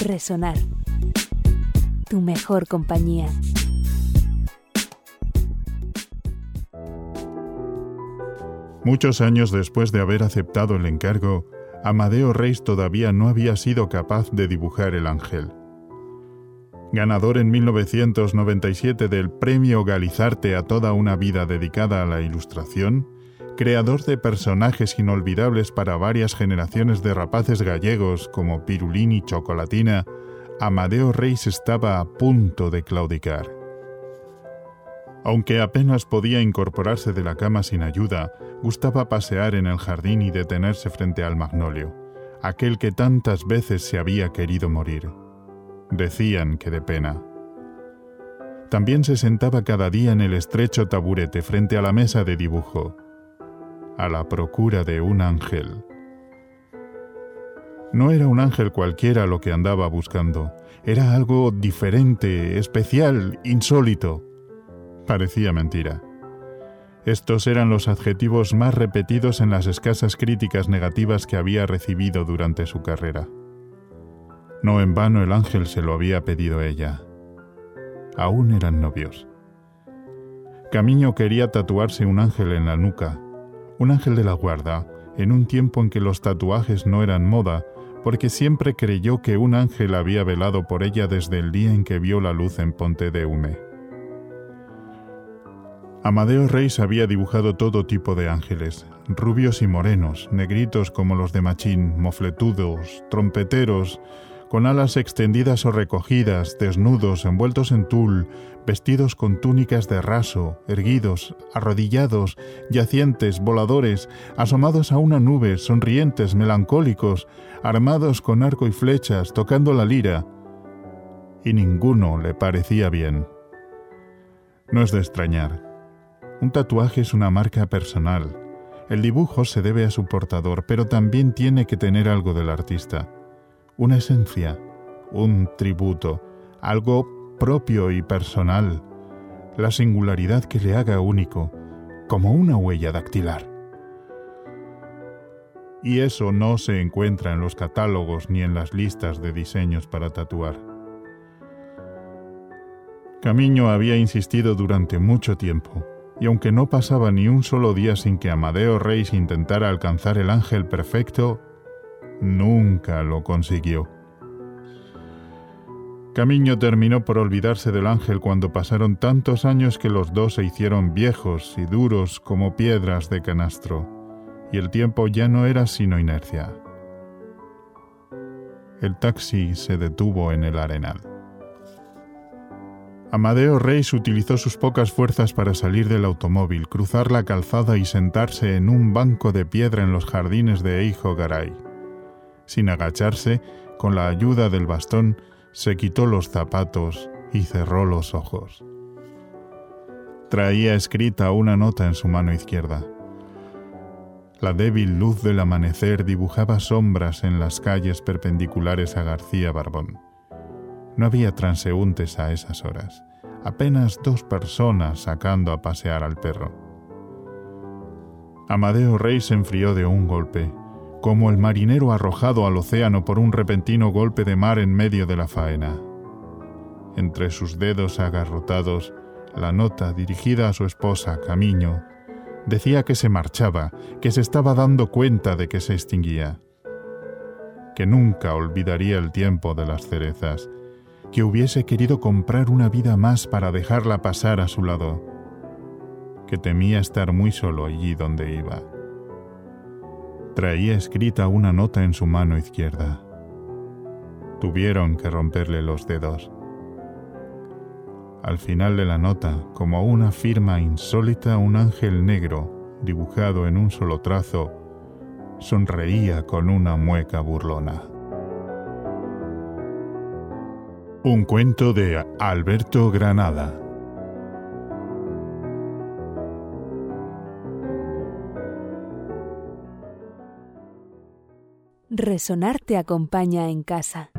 Resonar. Tu mejor compañía. Muchos años después de haber aceptado el encargo, Amadeo Reis todavía no había sido capaz de dibujar el ángel. Ganador en 1997 del Premio Galizarte a toda una vida dedicada a la ilustración, creador de personajes inolvidables para varias generaciones de rapaces gallegos como Pirulín y Chocolatina, Amadeo Reis estaba a punto de claudicar. Aunque apenas podía incorporarse de la cama sin ayuda, gustaba pasear en el jardín y detenerse frente al magnolio, aquel que tantas veces se había querido morir. Decían que de pena. También se sentaba cada día en el estrecho taburete frente a la mesa de dibujo, a la procura de un ángel. No era un ángel cualquiera lo que andaba buscando, era algo diferente, especial, insólito. Parecía mentira. Estos eran los adjetivos más repetidos en las escasas críticas negativas que había recibido durante su carrera. No en vano el ángel se lo había pedido ella. Aún eran novios. Camiño quería tatuarse un ángel en la nuca, un ángel de la guarda, en un tiempo en que los tatuajes no eran moda, porque siempre creyó que un ángel había velado por ella desde el día en que vio la luz en Ponte de Hume. Amadeo Reis había dibujado todo tipo de ángeles, rubios y morenos, negritos como los de Machín, mofletudos, trompeteros, con alas extendidas o recogidas, desnudos, envueltos en tul, vestidos con túnicas de raso, erguidos, arrodillados, yacientes, voladores, asomados a una nube, sonrientes, melancólicos, armados con arco y flechas, tocando la lira. Y ninguno le parecía bien. No es de extrañar. Un tatuaje es una marca personal. El dibujo se debe a su portador, pero también tiene que tener algo del artista una esencia, un tributo, algo propio y personal, la singularidad que le haga único, como una huella dactilar. Y eso no se encuentra en los catálogos ni en las listas de diseños para tatuar. Camiño había insistido durante mucho tiempo, y aunque no pasaba ni un solo día sin que Amadeo Reis intentara alcanzar el ángel perfecto, Nunca lo consiguió. Camiño terminó por olvidarse del ángel cuando pasaron tantos años que los dos se hicieron viejos y duros como piedras de canastro, y el tiempo ya no era sino inercia. El taxi se detuvo en el arenal. Amadeo Reis utilizó sus pocas fuerzas para salir del automóvil, cruzar la calzada y sentarse en un banco de piedra en los jardines de Eijo Garay. Sin agacharse, con la ayuda del bastón, se quitó los zapatos y cerró los ojos. Traía escrita una nota en su mano izquierda. La débil luz del amanecer dibujaba sombras en las calles perpendiculares a García Barbón. No había transeúntes a esas horas, apenas dos personas sacando a pasear al perro. Amadeo Rey se enfrió de un golpe como el marinero arrojado al océano por un repentino golpe de mar en medio de la faena. Entre sus dedos agarrotados, la nota dirigida a su esposa, Camiño, decía que se marchaba, que se estaba dando cuenta de que se extinguía, que nunca olvidaría el tiempo de las cerezas, que hubiese querido comprar una vida más para dejarla pasar a su lado, que temía estar muy solo allí donde iba. Traía escrita una nota en su mano izquierda. Tuvieron que romperle los dedos. Al final de la nota, como una firma insólita, un ángel negro, dibujado en un solo trazo, sonreía con una mueca burlona. Un cuento de Alberto Granada. Resonar te acompaña en casa.